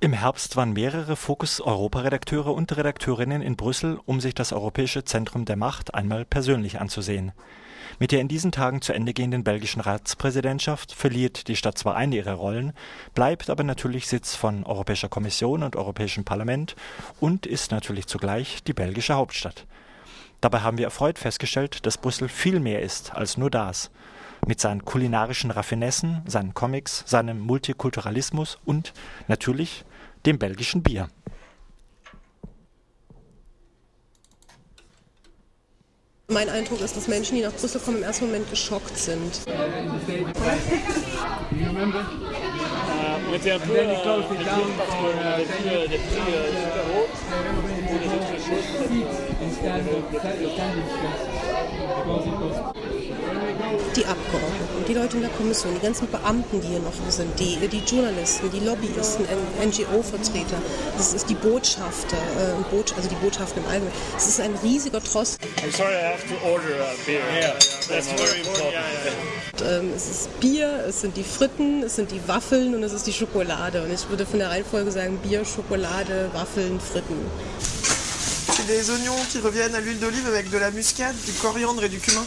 Im Herbst waren mehrere Fokus-Europa-Redakteure und Redakteurinnen in Brüssel, um sich das Europäische Zentrum der Macht einmal persönlich anzusehen. Mit der in diesen Tagen zu Ende gehenden belgischen Ratspräsidentschaft verliert die Stadt zwar eine ihrer Rollen, bleibt aber natürlich Sitz von Europäischer Kommission und Europäischem Parlament und ist natürlich zugleich die belgische Hauptstadt. Dabei haben wir erfreut festgestellt, dass Brüssel viel mehr ist als nur das mit seinen kulinarischen Raffinessen, seinen Comics, seinem Multikulturalismus und natürlich dem belgischen Bier. Mein Eindruck ist, dass Menschen, die nach Brüssel kommen, im ersten Moment geschockt sind. Die Abgeordneten, die Leute in der Kommission, die ganzen Beamten, die hier noch sind, die, die Journalisten, die Lobbyisten, NGO-Vertreter, das ist die Botschafter, äh, also die Botschaften im Allgemeinen. Es ist ein riesiger Trost. I'm sorry, I have to order a beer. Yeah, that's very important. Ähm, es ist Bier, es sind die Fritten, es sind die Waffeln und es ist die Schokolade. Und ich würde von der Reihenfolge sagen Bier, Schokolade, Waffeln, Fritten. C'est des oignons qui reviennent à l'huile d'olive avec de la muscade, du coriandre et du cumin.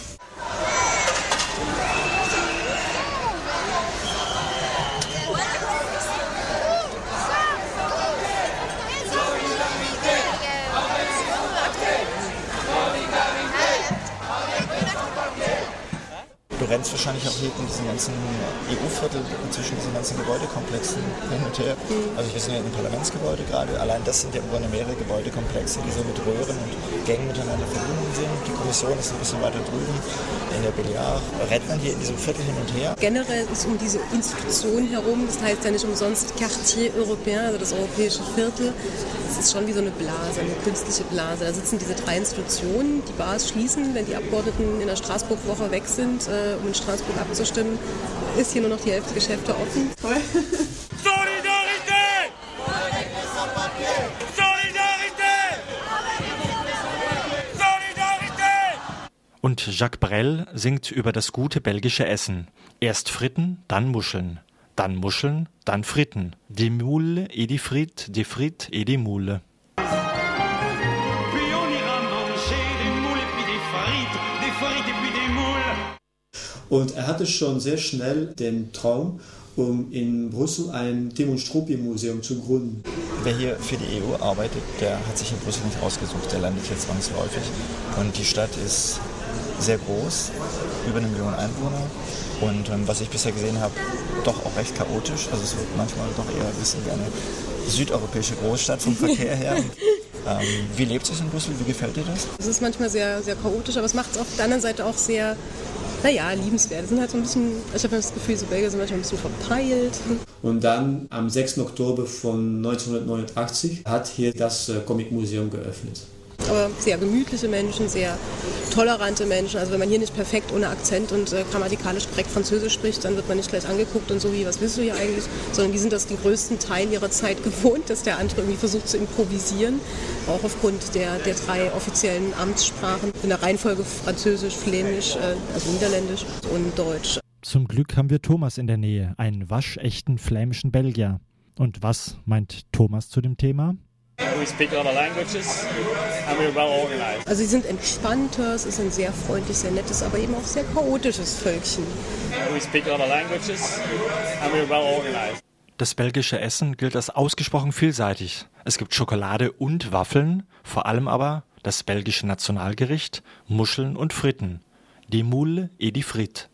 Du rennst wahrscheinlich auch hier in diesen ganzen EU-Viertel zwischen diesen ganzen Gebäudekomplexen hin und her. Also wir sind ja im Parlamentsgebäude gerade. Allein das sind ja im Grunde mehrere Gebäudekomplexe, die so mit Röhren und Gängen miteinander verbunden sind. Die Kommission ist ein bisschen weiter drüben in der Billiard. Rennt man hier in diesem Viertel hin und her. Generell ist um diese Institution herum, das heißt ja nicht umsonst Quartier Européen, also das europäische Viertel. Es ist schon wie so eine Blase, eine künstliche Blase. Da sitzen diese drei Institutionen, die Bars schließen, wenn die Abgeordneten in der Straßburg-Woche weg sind, äh, um in Straßburg abzustimmen, ist hier nur noch die Hälfte Geschäfte offen. Solidarité Solidarité Solidarité Und Jacques Brel singt über das gute belgische Essen. Erst Fritten, dann Muscheln. Dann Muscheln, dann Fritten. Die Moule et die frites, die frites et die Moule. Und er hatte schon sehr schnell den Traum, um in Brüssel ein Tim und Struppi Museum zu gründen. Wer hier für die EU arbeitet, der hat sich in Brüssel nicht ausgesucht. Der landet hier zwangsläufig. Und die Stadt ist sehr groß, über eine Million Einwohner. Und ähm, was ich bisher gesehen habe, doch auch recht chaotisch. Also es wird manchmal doch eher ein bisschen wie eine südeuropäische Großstadt vom Verkehr her. Ähm, wie lebt es in Brüssel? Wie gefällt dir das? Es ist manchmal sehr, sehr chaotisch, aber es macht es auf der anderen Seite auch sehr, naja, liebenswert. Sind halt so ein bisschen, ich habe das Gefühl, so Belgier sind manchmal ein bisschen verpeilt. Und dann am 6. Oktober von 1989 hat hier das äh, Comic Museum geöffnet. Aber sehr gemütliche Menschen, sehr tolerante Menschen. Also wenn man hier nicht perfekt ohne Akzent und äh, grammatikalisch korrekt Französisch spricht, dann wird man nicht gleich angeguckt und so wie, was willst du hier eigentlich? Sondern die sind das den größten Teil ihrer Zeit gewohnt, dass der andere irgendwie versucht zu improvisieren. Auch aufgrund der, der drei offiziellen Amtssprachen. In der Reihenfolge Französisch, Flämisch, äh, also Niederländisch und Deutsch. Zum Glück haben wir Thomas in der Nähe, einen waschechten flämischen Belgier. Und was meint Thomas zu dem Thema? Also sie sind entspannter, es ist ein sehr freundlich, sehr nettes, aber eben auch sehr chaotisches Völkchen. We speak other languages and we're well organized. Das belgische Essen gilt als ausgesprochen vielseitig. Es gibt Schokolade und Waffeln, vor allem aber das belgische Nationalgericht, Muscheln und Fritten. Die Moule et die frites.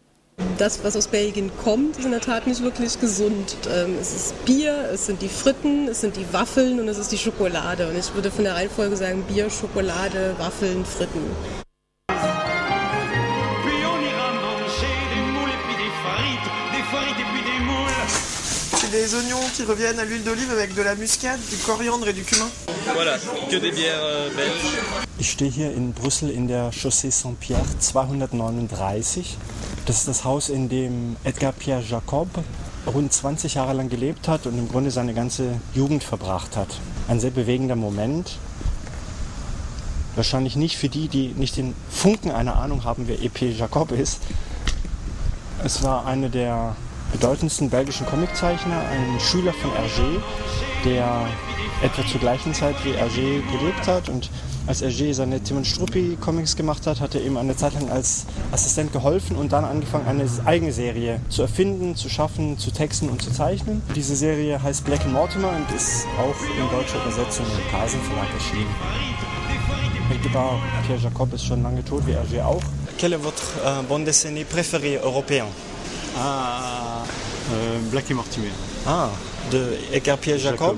Das, was aus Belgien kommt, ist in der Tat nicht wirklich gesund. Ähm, es ist Bier, es sind die Fritten, es sind die Waffeln und es ist die Schokolade. Und ich würde von der Reihenfolge sagen Bier, Schokolade, Waffeln, Fritten. Puis on ira manger des moules et puis des frites, des frites et puis des moules. C'est des oignons qui reviennent à l'huile d'olive avec de la muscade, du coriandre et du cumin. Voilà, que des bières euh, belges. Ich stehe hier in Brüssel in der Chaussee Saint-Pierre 239. Das ist das Haus, in dem Edgar Pierre Jacob rund 20 Jahre lang gelebt hat und im Grunde seine ganze Jugend verbracht hat. Ein sehr bewegender Moment. Wahrscheinlich nicht für die, die nicht den Funken einer Ahnung haben, wer E.P. Jacob ist. Es war eine der bedeutendsten belgischen Comiczeichner, ein Schüler von Hergé, der etwa zur gleichen Zeit wie Hergé gelebt hat und als Hergé seine Tim und Struppi Comics gemacht hat, hat er ihm eine Zeit lang als Assistent geholfen und dann angefangen, eine eigene Serie zu erfinden, zu schaffen, zu texten und zu zeichnen. Diese Serie heißt Black and Mortimer und ist auch in deutscher Übersetzung im Carlsen Verlag erschienen. Part, Pierre Jacob ist schon lange tot, wie Hergé auch. Quelle est votre euh, bande dessinée préférée européen Ah, äh, Blackie Mortimer. Ah, de Edgar Pierre Jacob.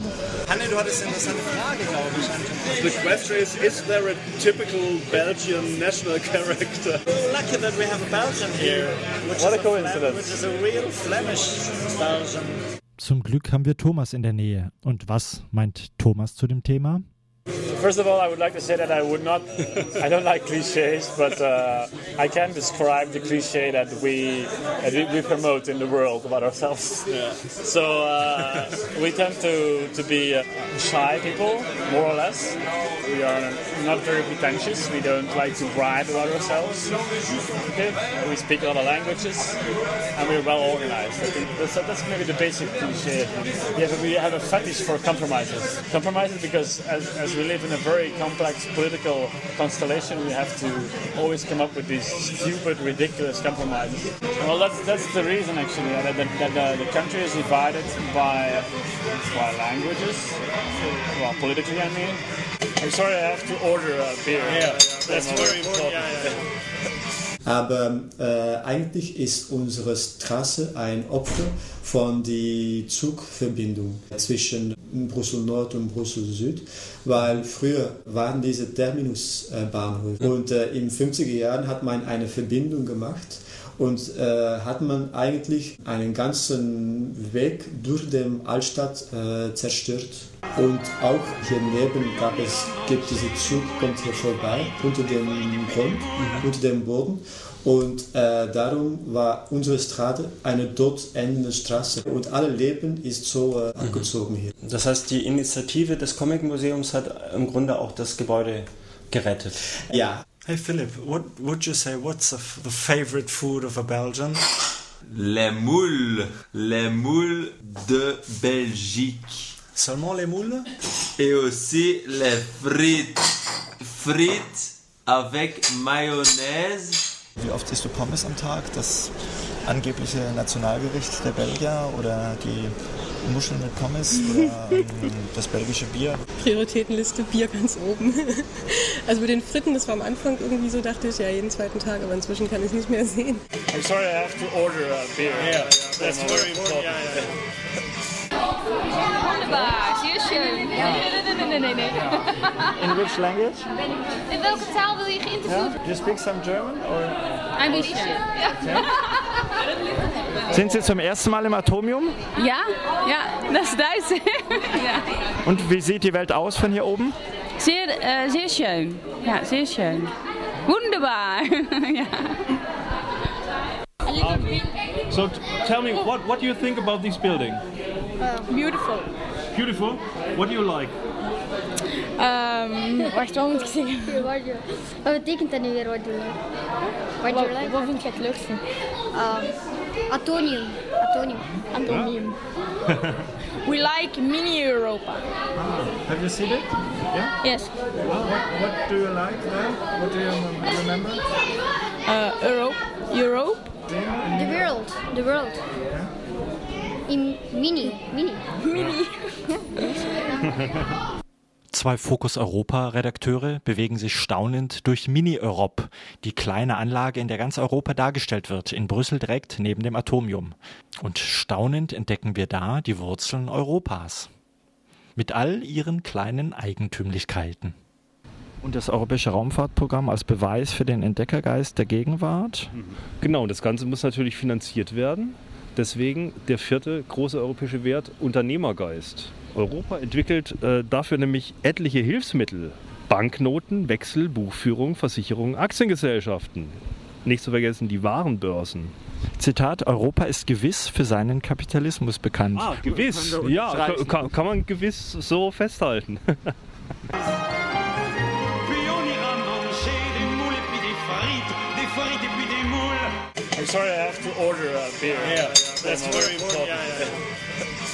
Hanne, du hattest eine interessante Frage, glaube ich. The question is, is there a typical Belgian national character? Lucky that we have a Belgian here, which, What a coincidence. which is a real Flemish Belgian. Zum Glück haben wir Thomas in der Nähe. Und was meint Thomas zu dem Thema? First of all, I would like to say that I would not, I don't like cliches, but uh, I can describe the cliche that we that we, we promote in the world about ourselves. So uh, we tend to to be uh, shy people, more or less. We are not very pretentious. We don't like to brag about ourselves. Okay? We speak a lot of languages, and we're well organized. I think that's, that's maybe the basic cliche. We have, a, we have a fetish for compromises. Compromises because as, as we live in a very complex political constellation, we have to always come up with these stupid, ridiculous compromises. Well, that's that's the reason actually uh, that, that, that the, the country is divided by by languages. Well, politically, I mean. I'm sorry, I have to order a beer. Yeah, that's very important. Aber äh, eigentlich ist unsere Straße ein Opfer von der Zugverbindung zwischen Brüssel Nord und Brüssel Süd, weil früher waren diese Terminusbahnhöfe und äh, in 50er Jahren hat man eine Verbindung gemacht und äh, hat man eigentlich einen ganzen Weg durch den Altstadt äh, zerstört. Und auch hier neben gab es, gibt diese Zug, kommt hier vorbei, unter dem Grund, unter dem Boden. Und äh, darum war unsere Straße eine dort endende Straße. Und alle Leben ist so äh, angezogen hier. Das heißt, die Initiative des Comic-Museums hat im Grunde auch das Gebäude gerettet. Ja, Hey Philip, what would you say? What's the favorite food of a Belgian? Les moules, les moules de Belgique. Seulement les moules? Et aussi les frites. Frites avec mayonnaise. Wie oft isst du Pommes am Tag? Das angebliche Nationalgericht der Belgier oder die Muscheln mit Pommes oder ähm, das belgische Bier? Prioritätenliste Bier ganz oben. Also mit den Fritten, das war am Anfang irgendwie so, dachte ich, ja, jeden zweiten Tag, aber inzwischen kann ich es nicht mehr sehen. I'm sorry, I have to order a beer. Yeah, that's very important. Wunderbar, zeer schön. Nee, nee, nee, nee, nee, nee. In which language? In welke taal wil je geïnterviewd Do you speak some German? Or? Ein bisschen. Ja. Sind Sie zum ersten Mal im Atomium? Ja, ja, das ist Duits. ja. Und wie sieht die Welt aus von hier oben? Sehr, äh, sehr schön. Ja, sehr schön. Wunderbar. ja. So t- tell me, what, what do you think about this building? Beautiful. Beautiful. What do you like? Um, wacht, wat moet ik zeggen? Wat betekent dat nu weer, what do you like? What do you like? Wat vind je het leukste? Um, atonium. Atonium. Atonium. We like mini Europa. Have you seen it? Yeah? Yes. What, what do you like there? What do you remember? Uh, Europe. Europe. The world. The world. In mini. Mini. Mini. Zwei Fokus Europa-Redakteure bewegen sich staunend durch Mini-Europe, die kleine Anlage, in der ganz Europa dargestellt wird, in Brüssel direkt neben dem Atomium. Und staunend entdecken wir da die Wurzeln Europas. Mit all ihren kleinen Eigentümlichkeiten. Und das Europäische Raumfahrtprogramm als Beweis für den Entdeckergeist der Gegenwart? Genau, das Ganze muss natürlich finanziert werden. Deswegen der vierte große europäische Wert, Unternehmergeist. Europa entwickelt äh, dafür nämlich etliche Hilfsmittel. Banknoten, Wechsel, Buchführung, Versicherung, Aktiengesellschaften. Nicht zu vergessen die Warenbörsen. Zitat, Europa ist gewiss für seinen Kapitalismus bekannt. Ah, gewiss. Ja, kann, kann man gewiss so festhalten. I'm sorry, I have to order a beer. Yeah, that's very important.